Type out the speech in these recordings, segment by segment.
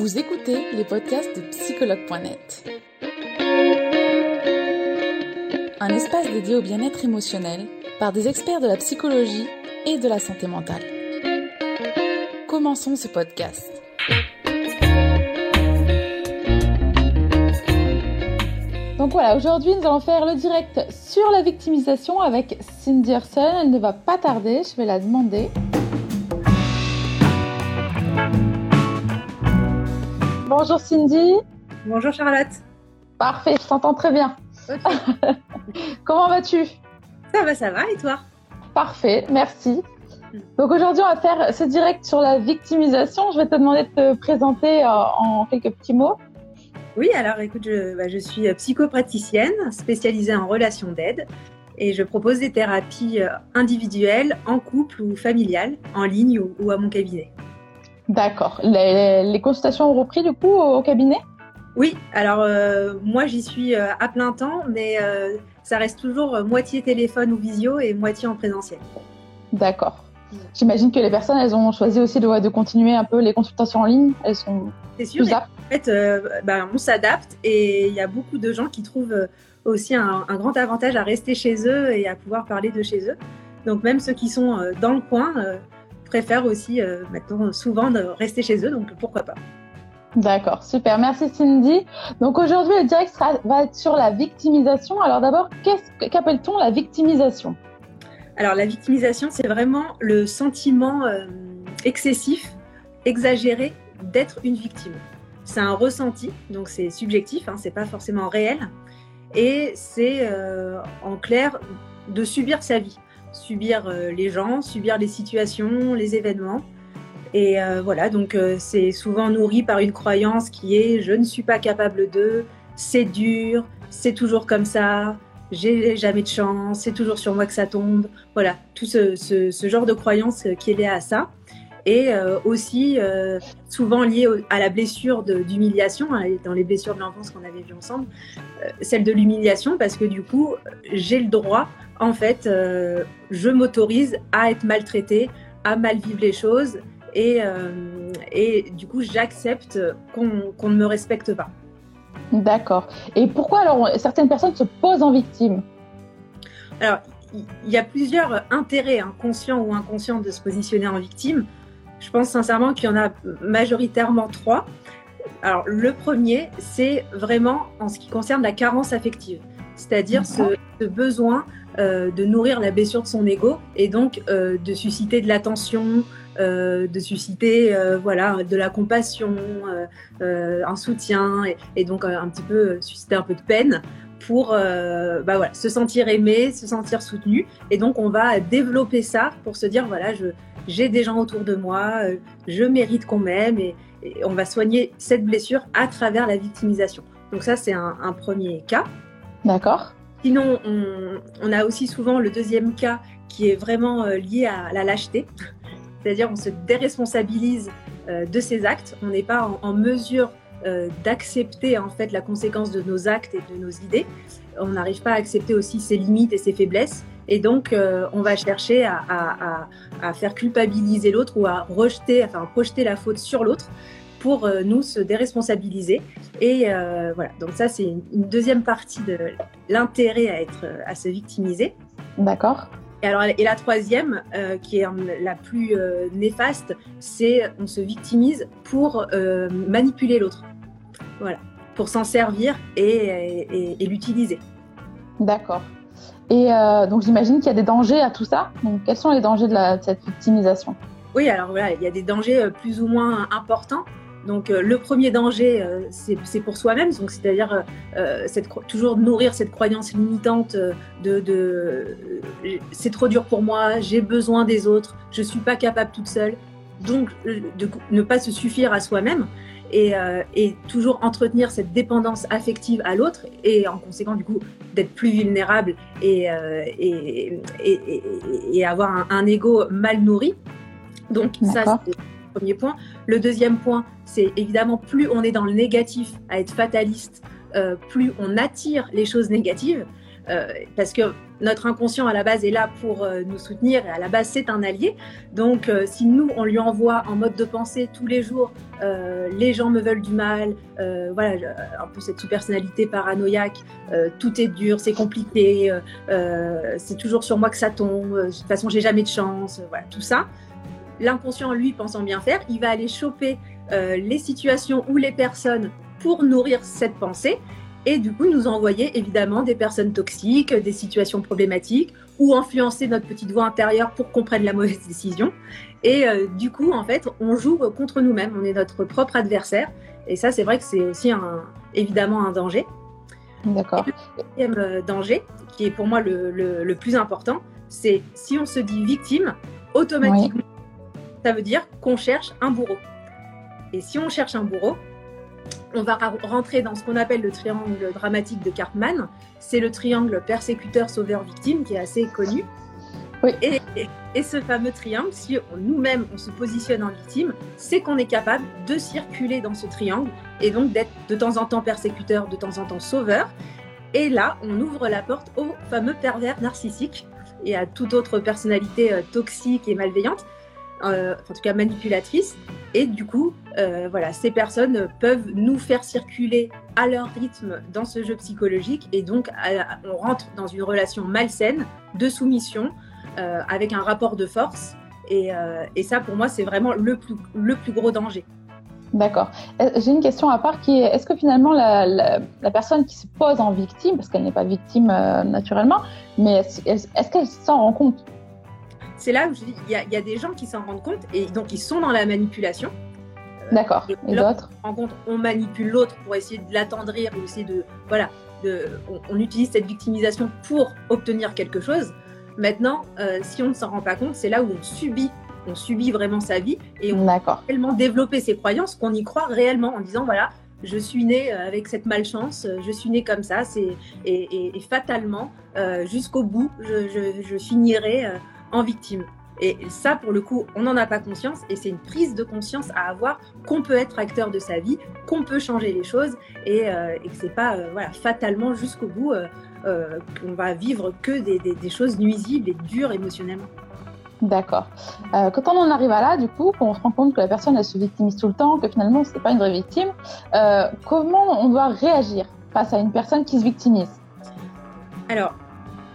Vous écoutez les podcasts de psychologue.net. Un espace dédié au bien-être émotionnel par des experts de la psychologie et de la santé mentale. Commençons ce podcast. Donc voilà, aujourd'hui nous allons faire le direct sur la victimisation avec Cindy Herson. Elle ne va pas tarder, je vais la demander. Bonjour Cindy. Bonjour Charlotte. Parfait, je t'entends très bien. Comment vas-tu? Ça va, ça va, et toi? Parfait, merci. Donc aujourd'hui, on va faire ce direct sur la victimisation. Je vais te demander de te présenter euh, en quelques petits mots. Oui, alors écoute, je, bah, je suis psychopraticienne spécialisée en relations d'aide et je propose des thérapies euh, individuelles, en couple ou familiales, en ligne ou, à mon cabinet. D'accord. Les, consultations ont repris du coup au, cabinet? Oui, alors euh, moi j'y suis euh, à plein temps, mais ça reste toujours moitié téléphone ou visio et moitié en présentiel. D'accord. J'imagine que les personnes, elles ont choisi aussi de, de, continuer un peu les consultations en ligne. Elles sont sûr. Plus en fait, bah, on s'adapte et il y a beaucoup de gens qui trouvent aussi un, grand avantage à rester chez eux et à pouvoir parler de chez eux. Donc même ceux qui sont euh, dans le coin euh, préfèrent aussi euh, maintenant souvent de rester chez eux, donc pourquoi pas. D'accord, super. Merci Cindy. Donc aujourd'hui, le direct va être sur la victimisation. Alors d'abord, qu'appelle-t-on la victimisation? Alors la victimisation, c'est vraiment le sentiment excessif, exagéré d'être une victime. C'est un ressenti, donc c'est subjectif, hein, c'est pas forcément réel et c'est euh, en clair de subir sa vie, subir euh, les gens, subir les situations, les événements. Et euh, voilà, donc c'est souvent nourri par une croyance qui est je ne suis pas capable de, c'est dur, c'est toujours comme ça, j'ai jamais de chance, c'est toujours sur moi que ça tombe. Voilà, tout ce, genre de croyance qui est lié à ça et euh, aussi euh, souvent lié à la blessure d'humiliation, hein, dans les blessures de l'enfance qu'on avait vues ensemble, euh, celle de l'humiliation parce que du coup, j'ai le droit, en fait, je m'autorise à être maltraitée, à mal vivre les choses et, et du coup, j'accepte qu'on ne me respecte pas. D'accord. Et pourquoi alors certaines personnes se posent en victime? Alors, il y a plusieurs intérêts, hein, conscients ou inconscients, de se positionner en victime. Je pense sincèrement qu'il y en a majoritairement trois. Alors, le premier, c'est vraiment en ce qui concerne la carence affective, c'est-à-dire ce, besoin euh, de nourrir la blessure de son ego et donc euh, de susciter de l'attention, euh, de susciter voilà, de la compassion, un soutien et, donc un petit peu susciter un peu de peine pour bah voilà, se sentir aimé, se sentir soutenu. Et donc, on va développer ça pour se dire, voilà, je, j'ai des gens autour de moi, euh, je mérite qu'on m'aime et, on va soigner cette blessure à travers la victimisation. Donc ça, c'est un, premier cas. D'accord. Sinon, on, a aussi souvent le deuxième cas qui est vraiment euh, lié à la lâcheté. C'est-à-dire on se déresponsabilise euh, de ses actes, on n'est pas en, mesure d'accepter en fait la conséquence de nos actes et de nos idées. On n'arrive pas à accepter aussi ses limites et ses faiblesses. Et donc, euh, on va chercher à, faire culpabiliser l'autre ou à rejeter, enfin, projeter la faute sur l'autre pour euh, nous se déresponsabiliser. Et euh, voilà, donc ça, c'est une, deuxième partie de l'intérêt à, être, à se victimiser. D'accord. Et, alors, et la troisième, qui est la plus néfaste, c'est on se victimise pour manipuler l'autre. Voilà, pour s'en servir et l'utiliser. D'accord. Et euh, donc j'imagine qu'il y a des dangers à tout ça. Quels sont les dangers de, cette victimisation? Oui, alors voilà, il y a des dangers euh, plus ou moins importants. Donc euh, le premier danger, c'est pour soi-même, c'est-à-dire toujours nourrir cette croyance limitante de, c'est trop dur pour moi, j'ai besoin des autres, je suis pas capable toute seule. Donc de ne pas se suffire à soi-même. Euh, et, toujours entretenir cette dépendance affective à l'autre et en conséquent du coup d'être plus vulnérable et, euh, et, et, avoir un, ego mal nourri. Donc ça c'est le premier point. Le deuxième point c'est évidemment plus on est dans le négatif à être fataliste, euh, plus on attire les choses négatives parce que notre inconscient à la base est là pour euh, nous soutenir et à la base c'est un allié. Donc euh, si nous on lui envoie en mode de pensée tous les jours euh, les gens me veulent du mal, voilà un peu cette sous-personnalité paranoïaque, tout est dur, c'est compliqué, c'est toujours sur moi que ça tombe, de toute façon j'ai jamais de chance, voilà tout ça. L'inconscient lui pensant bien faire, il va aller choper les situations ou les personnes pour nourrir cette pensée et du coup nous envoyer évidemment des personnes toxiques, des situations problématiques ou influencer notre petite voix intérieure pour qu'on prenne la mauvaise décision. Et euh, du coup, en fait, on joue contre nous-mêmes, on est notre propre adversaire. Et ça, c'est vrai que c'est aussi un, évidemment un danger. D'accord. Le deuxième euh, danger, qui est pour moi le, le, plus important, c'est si on se dit victime, automatiquement, ça veut dire qu'on cherche un bourreau. Et si on cherche un bourreau, on va rentrer dans ce qu'on appelle le triangle dramatique de Cartman. C'est le triangle persécuteur-sauveur-victime qui est assez connu. Et, ce fameux triangle, si nous-mêmes on se positionne en victime, c'est qu'on est capable de circuler dans ce triangle et donc d'être de temps en temps persécuteur, de temps en temps sauveur. Et là, on ouvre la porte au fameux pervers narcissique et à toute autre personnalité euh, toxique et malveillante euh, en tout cas manipulatrices. Et du coup, euh, voilà, ces personnes peuvent nous faire circuler à leur rythme dans ce jeu psychologique. Et donc, on rentre dans une relation malsaine de soumission euh, avec un rapport de force. Et, ça, pour moi, c'est vraiment le plus, gros danger. D'accord. J'ai une question à part qui est est-ce que finalement la, personne qui se pose en victime, parce qu'elle n'est pas victime naturellement, mais est-ce qu'elle s'en rend compte? C'est là où je dis, il y, a des gens qui s'en rendent compte et donc ils sont dans la manipulation. Euh, D'accord. Et, d'autres En compte, on manipule l'autre pour essayer de l'attendrir ou essayer de, voilà, de, on, utilise cette victimisation pour obtenir quelque chose. Maintenant, euh, si on ne s'en rend pas compte, c'est là où on subit, on subit vraiment sa vie et on a tellement développé ses croyances qu'on y croit réellement en disant voilà, je suis né euh, avec cette malchance, je suis né comme ça, c'est et, et, fatalement jusqu'au bout, je, je, je finirai en victime. Et ça, pour le coup, on n'en a pas conscience et c'est une prise de conscience à avoir qu'on peut être acteur de sa vie, qu'on peut changer les choses et, euh, que c'est pas euh, voilà, fatalement jusqu'au bout euh, qu'on va vivre que des, choses nuisibles et dures émotionnellement. D'accord. quand on en arrive à là, du coup, qu'on se rend compte que la personne elle se victimise tout le temps, que finalement c'est pas une vraie victime, comment on doit réagir face à une personne qui se victimise? Alors,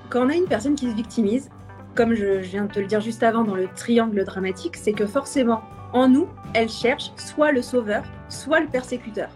quand on a une personne qui se victimise, comme je, viens de te le dire juste avant dans le triangle dramatique, c'est que forcément, en nous, elle cherche soit le sauveur, soit le persécuteur.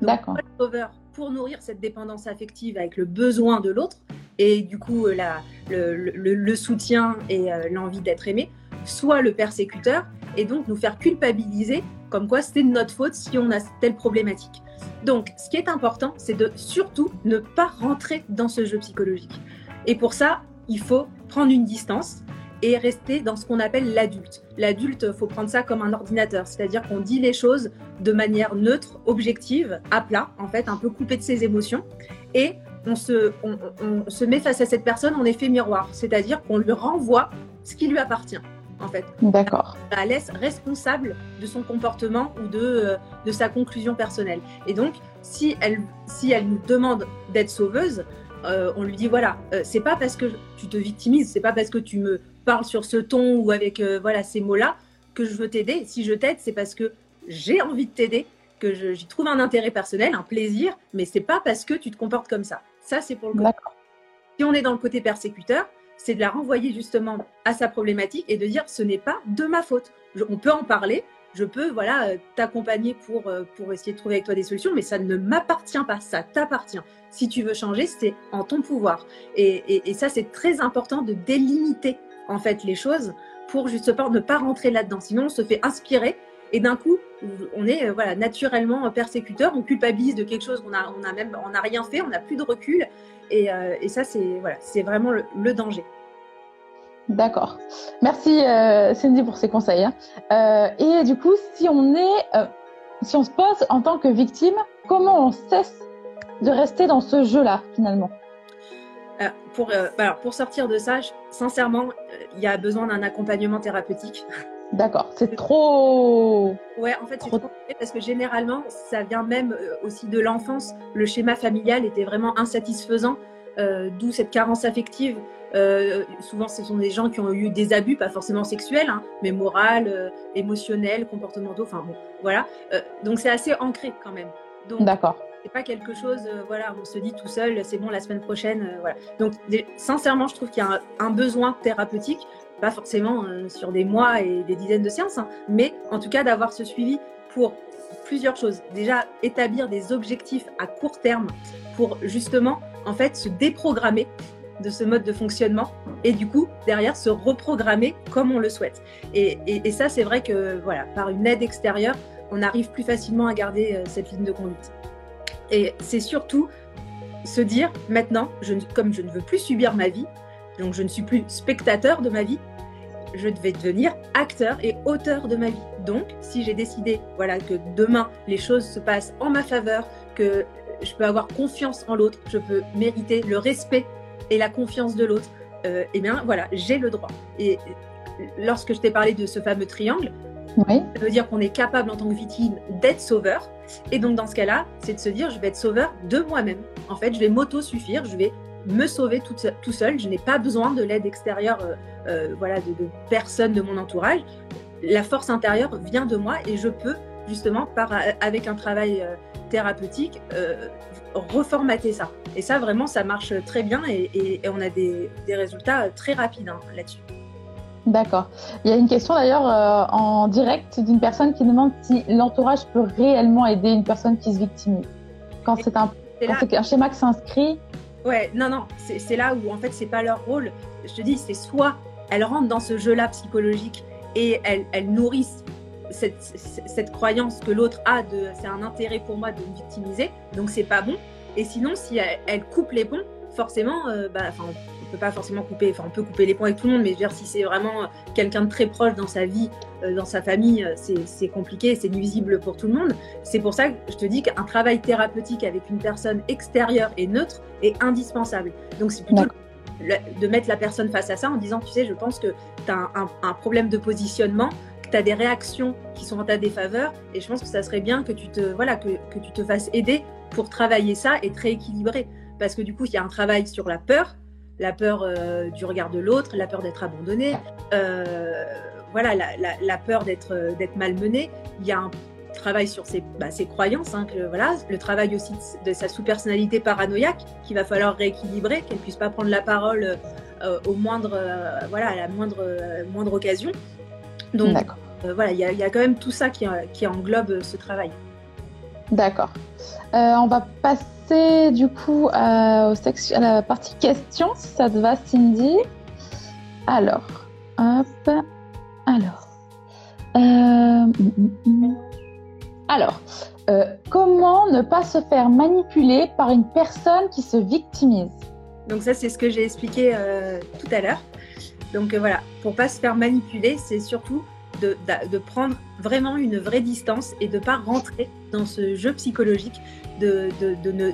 D'accord. Le sauveur pour nourrir cette dépendance affective avec le besoin de l'autre et du coup euh, la, le, soutien et euh, l'envie d'être aimé, soit le persécuteur et donc nous faire culpabiliser comme quoi c'était de notre faute si on a telle problématique. Donc ce qui est important, c'est de surtout ne pas rentrer dans ce jeu psychologique. Et pour ça, il faut prendre une distance et rester dans ce qu'on appelle l'adulte. L'adulte, faut prendre ça comme un ordinateur, c'est-à-dire qu'on dit les choses de manière neutre, objective, à plat, en fait, un peu coupé de ses émotions, et on se, on, se met face à cette personne en effet miroir, c'est-à-dire qu'on lui renvoie ce qui lui appartient. En fait. D'accord. La laisse responsable de son comportement ou de, euh, de sa conclusion personnelle. Et donc, si elle, si elle nous demande d'être sauveuse, euh, on lui dit voilà, euh, c'est pas parce que tu te victimises, c'est pas parce que tu me parles sur ce ton ou avec euh, voilà ces mots-là que je veux t'aider. Si je t'aide, c'est parce que j'ai envie de t'aider, que j'y trouve un intérêt personnel, un plaisir, mais c'est pas parce que tu te comportes comme ça. Ça, c'est pour le côté. Si on est dans le côté persécuteur, c'est de la renvoyer justement à sa problématique et de dire ce n'est pas de ma faute. on peut en parler, je peux voilà euh, t'accompagner pour, euh, pour essayer de trouver avec toi des solutions, mais ça ne m'appartient pas, ça t'appartient. Si tu veux changer, c'est en ton pouvoir. Et, et, ça, c'est très important de délimiter en fait les choses pour justement ne pas rentrer là-dedans. Sinon, on se fait inspirer et d'un coup, on est euh, voilà naturellement persécuteur, on culpabilise de quelque chose, on a, on a même, on n'a rien fait, on n'a plus de recul. Et, et ça, c'est voilà, c'est vraiment le danger. D'accord. Merci euh, Cindy pour ces conseils. Hein. Euh, et du coup, si on est, euh, si on se pose en tant que victime, comment on cesse de rester dans ce jeu-là finalement? Pour, alors pour sortir de ça, sincèrement, il y a besoin d'un accompagnement thérapeutique. D'accord, c'est trop. Ouais, en fait, c'est trop parce que généralement, ça vient même aussi de l'enfance. Le schéma familial était vraiment insatisfaisant d'où cette carence affective. souvent, ce sont des gens qui ont eu des abus, pas forcément sexuels, hein, mais moral, émotionnels, comportementaux. Enfin bon, voilà. donc c'est assez ancré quand même. D'accord c'est pas quelque chose, voilà, on se dit tout seul, c'est bon, la semaine prochaine, voilà. Donc, sincèrement, je trouve qu'il y a un, besoin thérapeutique, pas forcément sur des mois et des dizaines de séances, hein, mais en tout cas d'avoir ce suivi pour plusieurs choses. Déjà, établir des objectifs à court terme pour justement, en fait, se déprogrammer de ce mode de fonctionnement et du coup, derrière, se reprogrammer comme on le souhaite. Et, ça, c'est vrai que, voilà, par une aide extérieure, on arrive plus facilement à garder euh, cette ligne de conduite. Et c'est surtout se dire, maintenant, je, comme je ne veux plus subir ma vie, donc je ne suis plus spectateur de ma vie, je vais devenir acteur et auteur de ma vie. Donc, si j'ai décidé, voilà, que demain les choses se passent en ma faveur, que je peux avoir confiance en l'autre, je peux mériter le respect et la confiance de l'autre, euh, eh bien, voilà, j'ai le droit. Et lorsque je t'ai parlé de ce fameux triangle, ça veut dire qu'on est capable en tant que victime d'être sauveur. Et donc, dans ce cas-là, c'est de se dire, je vais être sauveur de moi-même. En fait, je vais m'auto-suffire, je vais me sauver tout, tout seul. Je n'ai pas besoin de l'aide extérieure, euh, euh, voilà, de, de personne de mon entourage. La force intérieure vient de moi et je peux justement, par, avec un travail euh, thérapeutique, reformater ça. Et ça, vraiment, ça marche très bien et, on a des, résultats très rapides hein, là-dessus. D'accord. Il y a une question d'ailleurs en direct d'une personne qui demande si l'entourage peut réellement aider une personne qui se victimise. Quand c'est un, un, schéma qui s'inscrit, Ouais, non, non, c'est là où en fait c'est pas leur rôle. Je te dis, c'est soit elles rentrent dans ce jeu-là psychologique et elles, elles nourrissent cette, cette, croyance que l'autre a de c'est un intérêt pour moi de me victimiser, donc c'est pas bon. Et sinon, si elles coupent les ponts, forcément, euh, bah, pas forcément couper, enfin on peut couper les ponts avec tout le monde, mais je veux dire, si c'est vraiment quelqu'un de très proche dans sa vie, euh, dans sa famille, euh, c'est compliqué, c'est nuisible pour tout le monde. C'est pour ça que je te dis qu'un travail thérapeutique avec une personne extérieure et neutre est indispensable. Donc c'est plutôt de mettre la personne face à ça en disant, tu sais, je pense que tu as un, problème de positionnement, tu as des réactions qui sont en ta défaveur, et je pense que ça serait bien que tu te, voilà, que, que tu te fasses aider pour travailler ça et te rééquilibrer. Parce que du coup, il y a un travail sur la peur, la peur euh, du regard de l'autre, la peur d'être abandonné, euh, voilà, la, peur d'être euh, d'être malmené. Il y a un travail sur ses, bah, ses croyances, hein, que, voilà, le travail aussi de, sa sous-personnalité paranoïaque qu'il va falloir rééquilibrer, qu'elle puisse pas prendre la parole au moindre, voilà, à la moindre, moindre occasion. Donc voilà, il y, y, a quand même tout ça qui, qui englobe ce travail. D'accord. on va passer du coup à, à, la partie questions, si ça te va, Cindy. Alors, hop, alors. Euh, mm, mm, mm. alors, euh, comment ne pas se faire manipuler par une personne qui se victimise? Donc ça, c'est ce que j'ai expliqué euh, tout à l'heure. Donc voilà, pour pas se faire manipuler, c'est surtout de, prendre vraiment une vraie distance et de pas rentrer dans ce jeu psychologique de, de, ne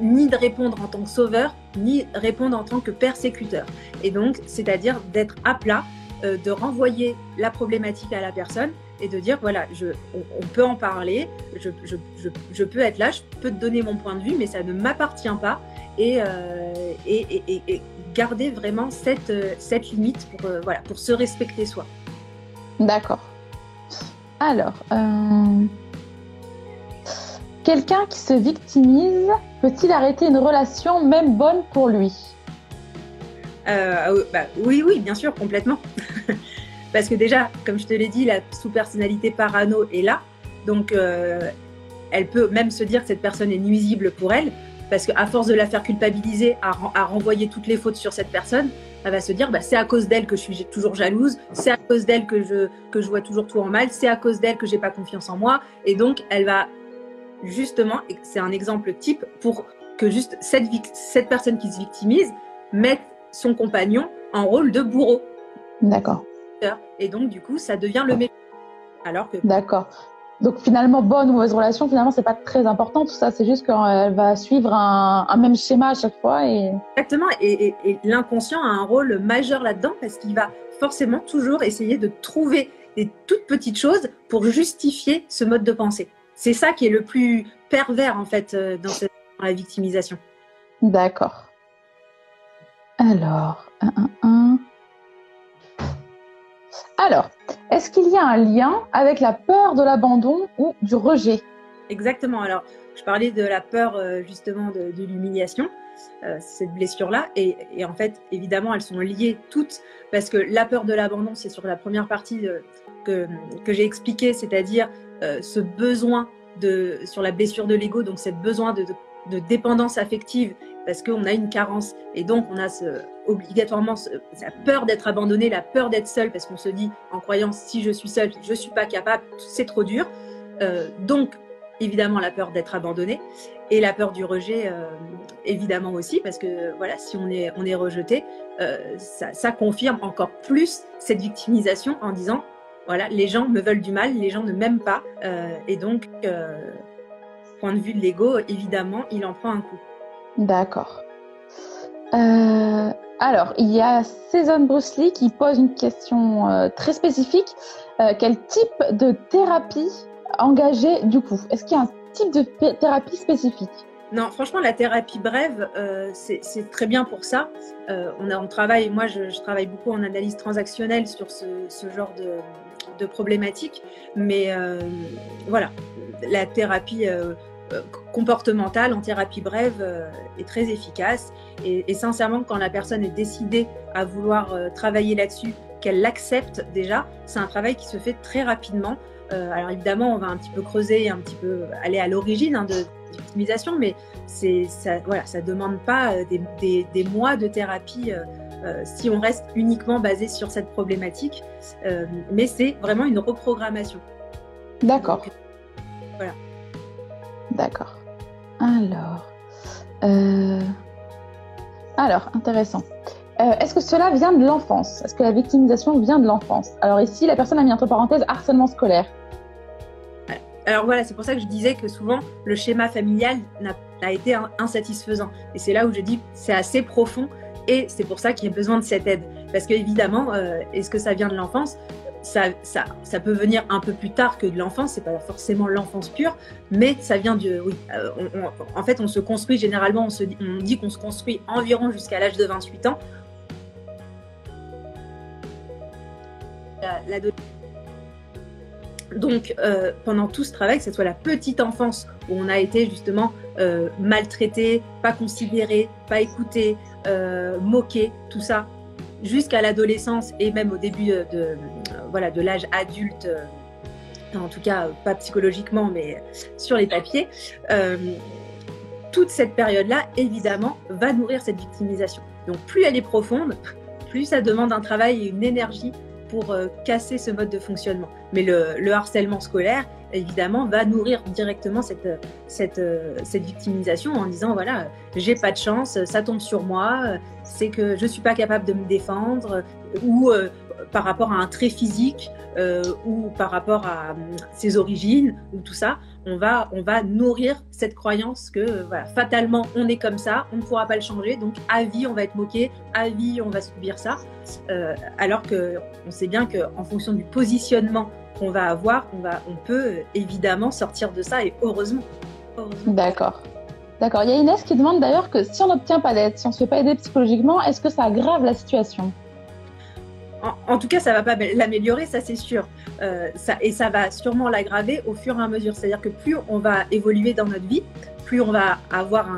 ni de répondre en tant que sauveur, ni répondre en tant que persécuteur. Et donc, c'est-à-dire d'être à plat, euh, de renvoyer la problématique à la personne et de dire voilà, je, on, peut en parler, je, je, je, peux être là, je peux te donner mon point de vue, mais ça ne m'appartient pas. Et, euh, et, et, et, garder vraiment cette, euh, cette limite pour, voilà, pour se respecter soi. D'accord. Alors, Quelqu'un qui se victimise peut-il arrêter une relation même bonne pour lui? Euh, bah, Oui, oui, bien sûr, complètement. Parce que déjà, comme je te l'ai dit, la sous-personnalité parano est là. Donc, euh, elle peut même se dire que cette personne est nuisible pour elle. Parce qu'à force de la faire culpabiliser, à, renvoyer toutes les fautes sur cette personne, elle va se dire bah, c'est à cause d'elle que je suis toujours jalouse, c'est à cause d'elle que je, que je vois toujours tout en mal, c'est à cause d'elle que j'ai pas confiance en moi. Et donc, elle va justement, c'est un exemple type pour que juste cette, cette personne qui se victimise mette son compagnon en rôle de bourreau. D'accord. Et donc, du coup, ça devient le méchant. Alors que. D'accord. Donc finalement, bonne ou mauvaise relation, finalement, c'est pas très important. Tout ça, c'est juste qu'elle va suivre un, même schéma à chaque fois. Et... Exactement. Et, et l'inconscient a un rôle majeur là-dedans parce qu'il va forcément toujours essayer de trouver des toutes petites choses pour justifier ce mode de pensée. C'est ça qui est le plus pervers en fait euh, dans, la victimisation. D'accord. Alors, Alors, est-ce qu'il y a un lien avec la peur de l'abandon ou du rejet? Exactement. Alors, je parlais de la peur euh, justement de, l'humiliation, euh, cette blessure-là. Et, en fait, évidemment, elles sont liées toutes parce que la peur de l'abandon, c'est sur la première partie que, j'ai expliqué, c'est-à-dire euh, ce besoin de, sur la blessure de l'ego, donc ce besoin de, dépendance affective parce qu'on a une carence. Et donc on a ce, obligatoirement la peur d'être abandonné, la peur d'être seul parce qu'on se dit en croyant si je suis seul, je suis pas capable, c'est trop dur. donc évidemment la peur d'être abandonné et la peur du rejet euh, évidemment aussi parce que voilà si on est rejeté euh, ça, confirme encore plus cette victimisation en disant voilà les gens me veulent du mal les gens ne m'aiment pas. Euh, et donc point de vue de l'ego évidemment il en prend un coup d'accord. Alors il y a Cézanne Bruce Lee qui pose une question très spécifique. Quel type de thérapie engagé du coup? Est-ce qu'il y a un type de thérapie spécifique? Non, franchement, la thérapie brève, euh, c'est très bien pour ça. Euh, on, travaille, moi, je, travaille beaucoup en analyse transactionnelle sur ce, genre de, de problématiques, mais euh, voilà, la thérapie comportementale en thérapie brève est très efficace. Et, et, sincèrement, quand la personne est décidée à vouloir travailler là-dessus, qu'elle l'accepte déjà, c'est un travail qui se fait très rapidement. Euh, alors évidemment, on va un petit peu creuser, un petit peu aller à l'origine hein, de l'optimisation, mais c'est ça, voilà, ça demande pas euh, des, mois de thérapie euh, si on reste uniquement basé sur cette problématique, mais c'est vraiment une reprogrammation. D'accord. Voilà. D'accord. Alors, alors intéressant. Est-ce que cela vient de l'enfance? Est-ce que la victimisation vient de l'enfance? Alors ici, la personne a mis entre parenthèses harcèlement scolaire? Alors voilà, c'est pour ça que je disais que souvent le schéma familial a, été insatisfaisant. Et c'est là où je dis c'est assez profond et c'est pour ça qu'il y a besoin de cette aide. Parce qu'évidemment, euh, est-ce que ça vient de l'enfance? Ça, peut venir un peu plus tard que de l'enfance, c'est pas forcément l'enfance pure, mais ça vient. Oui, euh, en fait, on se construit généralement, on, dit qu'on se construit environ jusqu'à l'âge de 28 ans. Donc, euh, pendant tout ce travail, que ce soit la petite enfance où on a été justement euh, maltraité, pas considéré, pas écouté, moqué, tout ça, jusqu'à l'adolescence et même au début de, voilà, de l'âge adulte, en tout cas pas psychologiquement, mais sur les papiers, toute cette période-là, évidemment, va nourrir cette victimisation. Donc, plus elle est profonde, plus ça demande un travail et une énergie pour euh, casser ce mode de fonctionnement. Mais le, harcèlement scolaire, évidemment, va nourrir directement cette, cette, euh, cette victimisation en disant, voilà, j'ai pas de chance, ça tombe sur moi, c'est que je suis pas capable de me défendre, ou euh, par rapport à un trait physique, ou par rapport à ses origines, ou tout ça, on va, nourrir cette croyance que voilà, fatalement on est comme ça, on ne pourra pas le changer, donc à vie on va être moqué, à vie on va subir ça, euh, alors que on sait bien qu'en fonction du positionnement qu'on va avoir, on peut évidemment sortir de ça et heureusement. D'accord. D'accord. Il y a Inès qui demande d'ailleurs que si on n'obtient pas d'aide, si on ne se fait pas aider psychologiquement, est-ce que ça aggrave la situation? En, tout cas, ça va pas l'améliorer, ça c'est sûr. Euh, et ça va sûrement l'aggraver au fur et à mesure. C'est-à-dire que plus on va évoluer dans notre vie, plus on va avoir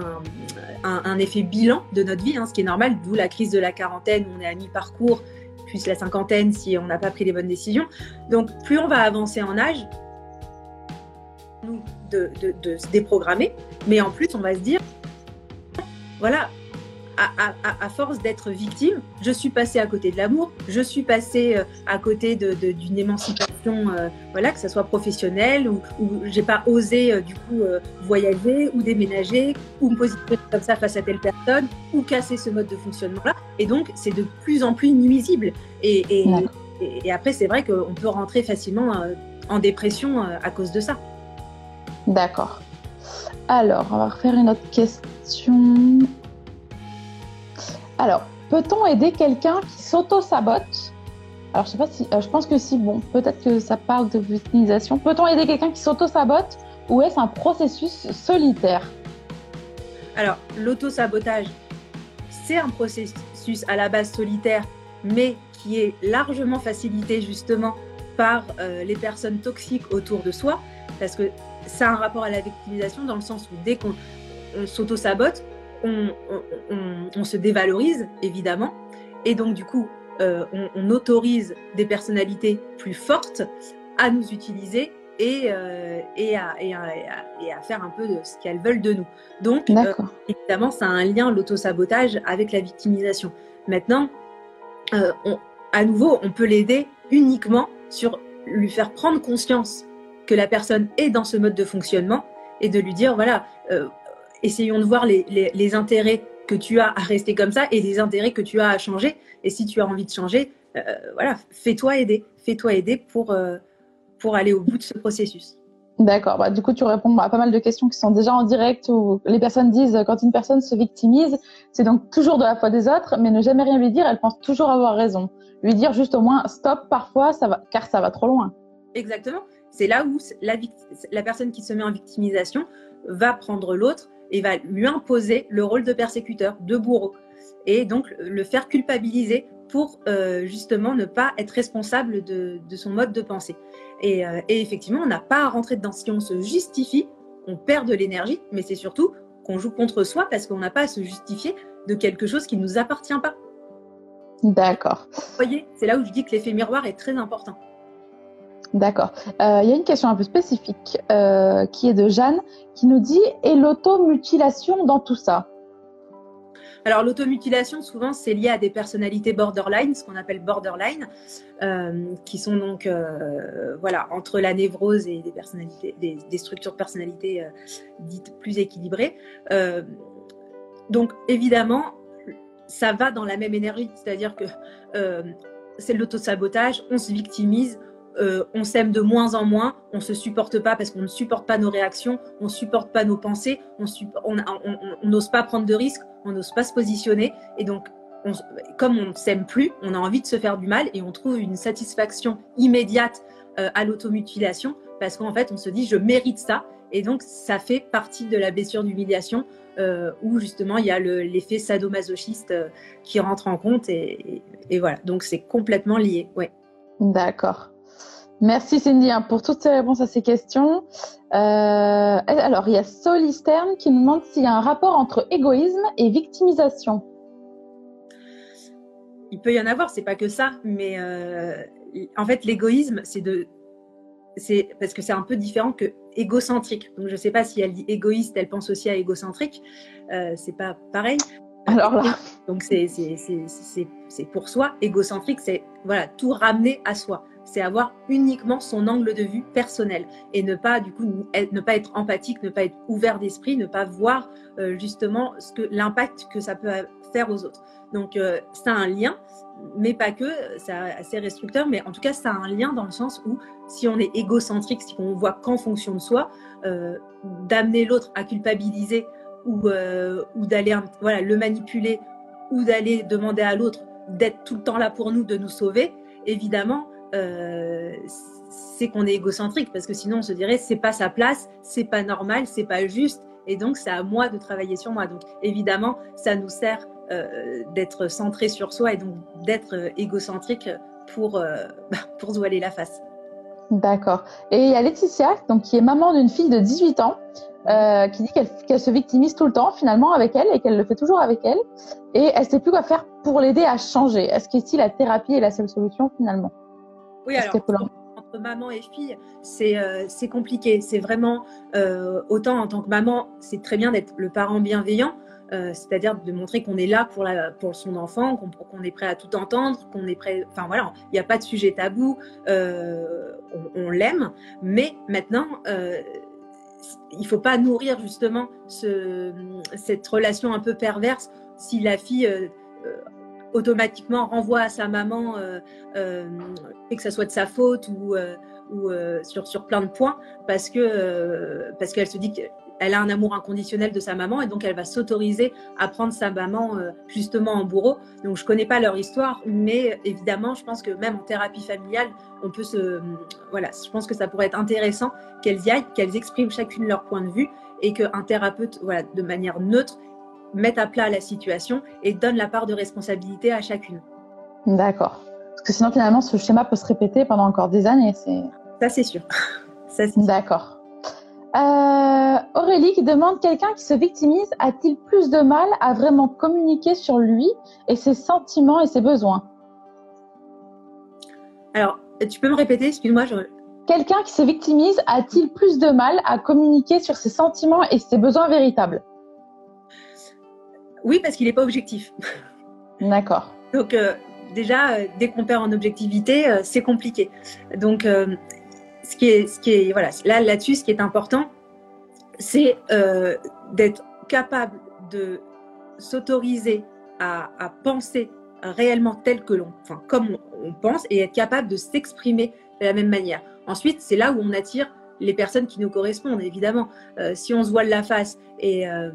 un, effet bilan de notre vie, hein, ce qui est normal, d'où la crise de la quarantaine, où on est à mi-parcours, puis la cinquantaine si on n'a pas pris les bonnes décisions. Donc plus on va avancer en âge, de, de se déprogrammer, mais en plus on va se dire, voilà, à, force d'être victime, je suis passée à côté de l'amour, je suis passée euh, à côté d'une émancipation, euh, voilà, que ce soit professionnelle ou, ou j'ai pas osé euh, du coup voyager ou déménager ou me positionner comme ça face à telle personne ou casser ce mode de fonctionnement-là. Et donc, c'est de plus en plus nuisible. Et, et, après, c'est vrai qu'on peut rentrer facilement en dépression à cause de ça. D'accord. Alors, on va refaire une autre question. Alors, peut-on aider quelqu'un qui s'auto-sabote? Alors, je sais pas si, euh, je pense que si, bon, peut-être que ça parle de victimisation. Peut-on aider quelqu'un qui s'auto-sabote ou est-ce un processus solitaire? Alors, l'auto-sabotage, c'est un processus à la base solitaire, mais qui est largement facilité justement par euh, les personnes toxiques autour de soi, parce que ça a un rapport à la victimisation dans le sens où dès qu'on s'auto-sabote, on, se dévalorise, évidemment, et donc du coup, euh, on, autorise des personnalités plus fortes à nous utiliser et, euh, et, à, et, à, faire un peu de ce qu'elles veulent de nous. Donc, euh, évidemment, ça a un lien, l'auto-sabotage, avec la victimisation. Maintenant, à nouveau, on peut l'aider uniquement sur lui faire prendre conscience que la personne est dans ce mode de fonctionnement et de lui dire, voilà, essayons de voir les, les intérêts que tu as à rester comme ça et les intérêts que tu as à changer. Et si tu as envie de changer, euh, voilà, fais-toi aider. Fais-toi aider pour, euh, pour aller au bout de ce processus. D'accord. Bah, du coup, tu réponds à pas mal de questions qui sont déjà en direct où les personnes disent quand une personne se victimise, c'est donc toujours de la foi des autres, mais ne jamais rien lui dire, elle pense toujours avoir raison. Lui dire juste au moins stop parfois, ça va, car ça va trop loin. Exactement. C'est là où la, la personne qui se met en victimisation va prendre l'autre et va lui imposer le rôle de persécuteur, de bourreau, et donc le faire culpabiliser pour euh, justement ne pas être responsable de, son mode de pensée. Euh, et, effectivement, on n'a pas à rentrer dedans. Si on se justifie, on perd de l'énergie, mais c'est surtout qu'on joue contre soi parce qu'on n'a pas à se justifier de quelque chose qui ne nous appartient pas. D'accord. Vous voyez, c'est là où je dis que l'effet miroir est très important. D'accord. Euh, il y a une question un peu spécifique euh, qui est de Jeanne qui nous dit et l'automutilation dans tout ça? Alors l'automutilation, souvent, c'est lié à des personnalités borderline, ce qu'on appelle borderline, euh, qui sont donc voilà entre la névrose et des structures de personnalité dites plus équilibrées. donc évidemment, ça va dans la même énergie, c'est-à-dire que c'est l'autosabotage, on se victimise, euh, on s'aime de moins en moins, on se supporte pas parce qu'on ne supporte pas nos réactions, on ne supporte pas nos pensées, on n'ose pas prendre de risques, on n'ose pas se positionner. Et donc, comme on ne s'aime plus, on a envie de se faire du mal et on trouve une satisfaction immédiate euh, à l'automutilation parce qu'en fait, on se dit je mérite ça. Et donc, ça fait partie de la blessure d'humiliation euh, où justement il y a l'effet sadomasochiste qui rentre en compte. Et, et voilà, donc c'est complètement lié. Ouais. D'accord. Merci Cindy hein, pour toutes ces réponses à ces questions. Euh, alors, il y a Solisterne qui nous demande s'il y a un rapport entre égoïsme et victimisation. Il peut y en avoir, c'est pas que ça, mais euh, en fait, l'égoïsme, c'est de, c'est parce que c'est un peu différent que égocentrique. Donc, je sais pas si elle dit égoïste, elle pense aussi à égocentrique. Euh, c'est pas pareil. Alors là. Donc, c'est pour soi. Égocentrique, c'est voilà tout ramener à soi c'est avoir uniquement son angle de vue personnel et ne pas du coup ne pas être empathique, ne pas être ouvert d'esprit, ne pas voir euh, justement ce que l'impact que ça peut faire aux autres. Donc euh, ça a un lien, mais pas que, c'est assez restricteur, mais en tout cas ça a un lien dans le sens où si on est égocentrique, si on voit qu'en fonction de soi, euh, d'amener l'autre à culpabiliser ou, ou d'aller voilà le manipuler ou d'aller demander à l'autre d'être tout le temps là pour nous, de nous sauver, évidemment, euh, c'est qu'on est égocentrique parce que sinon on se dirait c'est pas sa place, c'est pas normal, c'est pas juste et donc c'est à moi de travailler sur moi. Donc évidemment, ça nous sert euh, d'être centré sur soi et donc d'être euh, égocentrique pour, bah, pour se voiler la face. D'accord. Et il y a Laetitia, donc, qui est maman d'une fille de 18 ans, qui dit qu'elle se victimise tout le temps finalement avec elle et qu'elle le fait toujours avec elle. Et elle sait plus quoi faire pour l'aider à changer. Est-ce qu'ici la thérapie est la seule solution finalement? Oui, alors entre, maman et fille, c'est euh, compliqué. C'est vraiment, euh, autant en tant que maman, c'est très bien d'être le parent bienveillant, euh, c'est-à-dire de montrer qu'on est là pour, la, pour son enfant, qu'on est prêt à tout entendre, qu'on est prêt. Enfin voilà, il n'y a pas de sujet tabou, on, l'aime, mais maintenant, il ne faut pas nourrir justement ce, cette relation un peu perverse si la fille automatiquement renvoie à sa maman euh, euh, et que ça soit de sa faute ou, euh, sur, sur plein de points parce que parce qu'elle se dit qu'elle a un amour inconditionnel de sa maman et donc elle va s'autoriser à prendre sa maman justement en bourreau. Donc je connais pas leur histoire, mais évidemment je pense que même en thérapie familiale, on peut se voilà, je pense que ça pourrait être intéressant qu'elles y aillent, qu'elles expriment chacune leur point de vue et qu'un thérapeute voilà de manière neutre mettent à plat la situation et donnent la part de responsabilité à chacune. D'accord. Parce que sinon, finalement, ce schéma peut se répéter pendant encore des années. Ça, c'est sûr. D'accord. Euh, Aurélie qui demande quelqu'un qui se victimise a-t-il plus de mal à vraiment communiquer sur lui et ses sentiments et ses besoins? Alors, tu peux me répéter, excuse-moi. Quelqu'un qui se victimise a-t-il plus de mal à communiquer sur ses sentiments et ses besoins véritables? Oui, parce qu'il n'est pas objectif. D'accord. Donc, euh, déjà, euh, dès qu'on perd en objectivité, euh, c'est compliqué. Donc, ce qui est, ce qui est, voilà, là, là-dessus, ce qui est important, c'est d'être capable de s'autoriser à, à, penser réellement tel que l'on, enfin, comme on, pense, et être capable de s'exprimer de la même manière. Ensuite, c'est là où on attire les personnes qui nous correspondent, évidemment. Euh, si on se voile la face et, euh,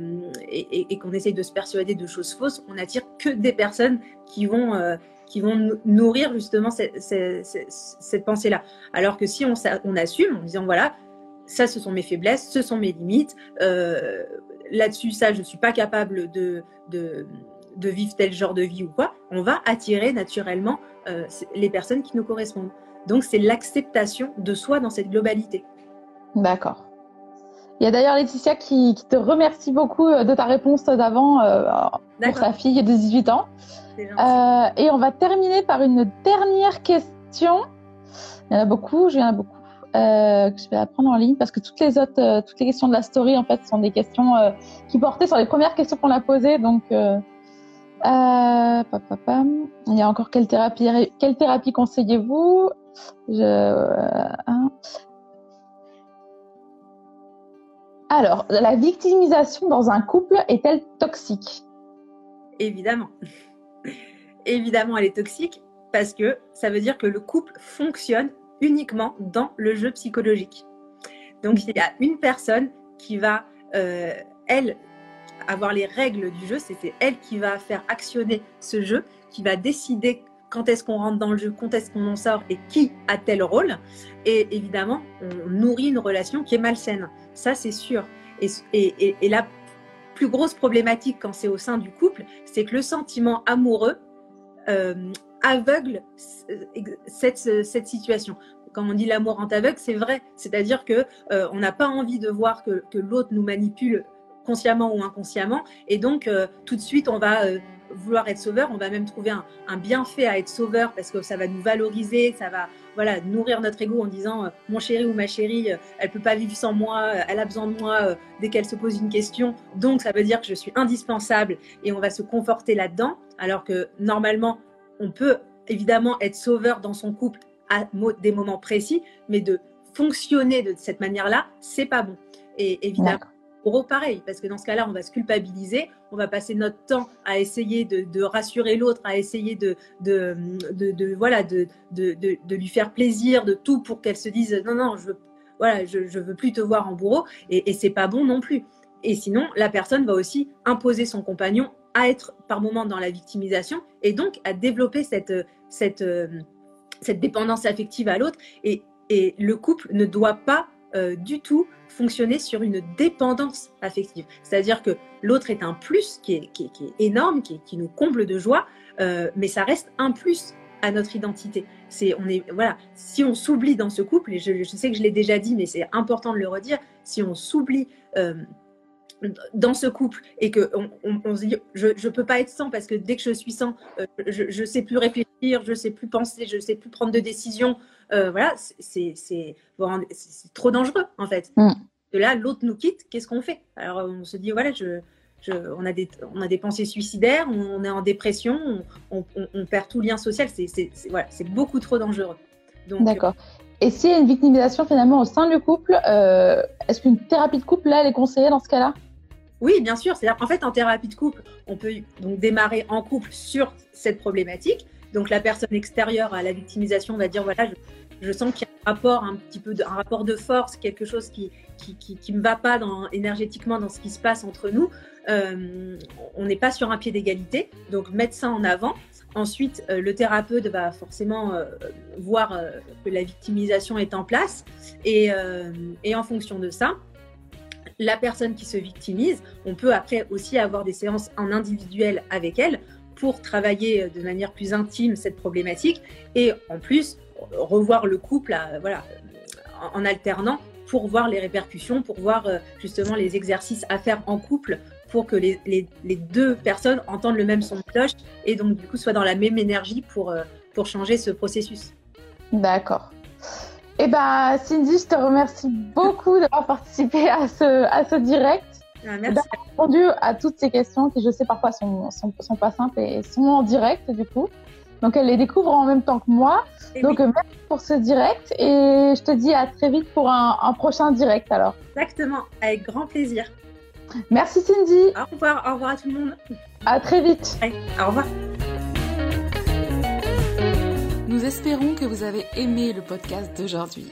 et, qu'on essaye de se persuader de choses fausses, on attire que des personnes qui vont, euh, qui vont nourrir justement cette, pensée-là. Alors que si on, assume en disant, voilà, ça, ce sont mes faiblesses, ce sont mes limites, là-dessus, ça, je ne suis pas capable de, de, vivre tel genre de vie ou quoi, on va attirer naturellement les personnes qui nous correspondent. Donc, c'est l'acceptation de soi dans cette globalité. D'accord. Il y a d'ailleurs Laetitia qui, te remercie beaucoup euh, de ta réponse d'avant euh, pour sa fille de 18 ans. Euh, et on va terminer par une dernière question. Il y en a beaucoup, il y en a beaucoup. Euh, que je vais apprendre en ligne parce que toutes les autres, toutes les questions de la story en fait sont des questions qui portaient sur les premières questions qu'on a posées. Donc, il y a encore quelle thérapie, quelle thérapie conseillez-vous? Je, hein. Alors, la victimisation dans un couple est-elle toxique? Évidemment. Évidemment, elle est toxique parce que ça veut dire que le couple fonctionne uniquement dans le jeu psychologique. Donc, il y a une personne qui va, euh, elle, avoir les règles du jeu, c'est elle qui va faire actionner ce jeu, qui va décider quand est-ce qu'on rentre dans le jeu, quand est-ce qu'on en sort et qui a tel rôle. Et évidemment, on nourrit une relation qui est malsaine. Ça, c'est sûr. Et, la plus grosse problématique quand c'est au sein du couple, c'est que le sentiment amoureux euh, aveugle cette, cette situation. Quand on dit l'amour en aveugle, c'est vrai. C'est-à-dire que euh, on n'a pas envie de voir que, l'autre nous manipule consciemment ou inconsciemment, et donc euh, tout de suite on va euh, vouloir être sauveur, on va même trouver un, bienfait à être sauveur parce que ça va nous valoriser, ça va voilà nourrir notre ego en disant euh, mon chéri ou ma chérie, euh, elle peut pas vivre sans moi, euh, elle a besoin de moi dès qu'elle se pose une question, donc ça veut dire que je suis indispensable et on va se conforter là-dedans, alors que normalement on peut évidemment être sauveur dans son couple à des moments précis, mais de fonctionner de cette manière-là, c'est pas bon. Et évidemment, pareil, parce que dans ce cas-là, on va se culpabiliser, on va passer notre temps à essayer de, rassurer l'autre, à essayer de, de, de voilà, de, lui faire plaisir, de tout pour qu'elle se dise non, non, je veux, voilà, je, veux plus te voir en bourreau, et, et c'est pas bon non plus. Et sinon, la personne va aussi imposer son compagnon à être par moment dans la victimisation et donc à développer cette, cette, cette dépendance affective à l'autre. Et, et le couple ne doit pas euh, du tout fonctionner sur une dépendance affective. C'est-à-dire que l'autre est un plus qui est, énorme, qui, nous comble de joie, euh, mais ça reste un plus à notre identité. C'est, on est, voilà, si on s'oublie dans ce couple, et je, sais que je l'ai déjà dit, mais c'est important de le redire, si on s'oublie euh, dans ce couple et que on, se dit je ne peux pas être sans parce que dès que je suis sans, je ne sais plus réfléchir, je ne sais plus penser, je ne sais plus prendre de décision, euh, voilà, c'est trop dangereux en fait. Mm. De là, l'autre nous quitte, qu'est-ce qu'on fait? Alors on se dit, voilà, je, on, a des, on a des pensées suicidaires, on, est en dépression, on, perd tout lien social, c'est voilà, beaucoup trop dangereux. D'accord. Et s'il y a une victimisation finalement au sein du couple, euh, est-ce qu'une thérapie de couple, là, elle est conseillée dans ce cas-là? Oui, bien sûr. C'est-à-dire qu'en fait, en thérapie de couple, on peut donc démarrer en couple sur cette problématique. Donc la personne extérieure à la victimisation va dire voilà, je, sens qu'il y a un rapport un petit peu de, un rapport de force, quelque chose qui qui, qui, me va pas dans, énergétiquement dans ce qui se passe entre nous. Euh, on n'est pas sur un pied d'égalité, donc mettre ça en avant. Ensuite, euh, le thérapeute va forcément euh, voir que la victimisation est en place et, et en fonction de ça, la personne qui se victimise, on peut après aussi avoir des séances en individuel avec elle pour travailler de manière plus intime cette problématique et en plus revoir le couple voilà, en, alternant pour voir les répercussions, pour voir euh, justement les exercices à faire en couple pour que les, deux personnes entendent le même son de cloche et donc du coup soient dans la même énergie pour, euh, changer ce processus. D'accord. Eh ben, Cindy, je te remercie beaucoup d'avoir participé à ce direct. Ah, merci. D'avoir répondu à toutes ces questions qui, je sais, parfois sont, sont, sont, pas simples et sont en direct, du coup. Donc, elle les découvre en même temps que moi. Donc, merci pour ce direct et je te dis à très vite pour un, un prochain direct alors. Exactement, avec grand plaisir. Merci Cindy. Au revoir, au revoir à tout le monde. À très vite. au revoir. Nous espérons que vous avez aimé le podcast d'aujourd'hui.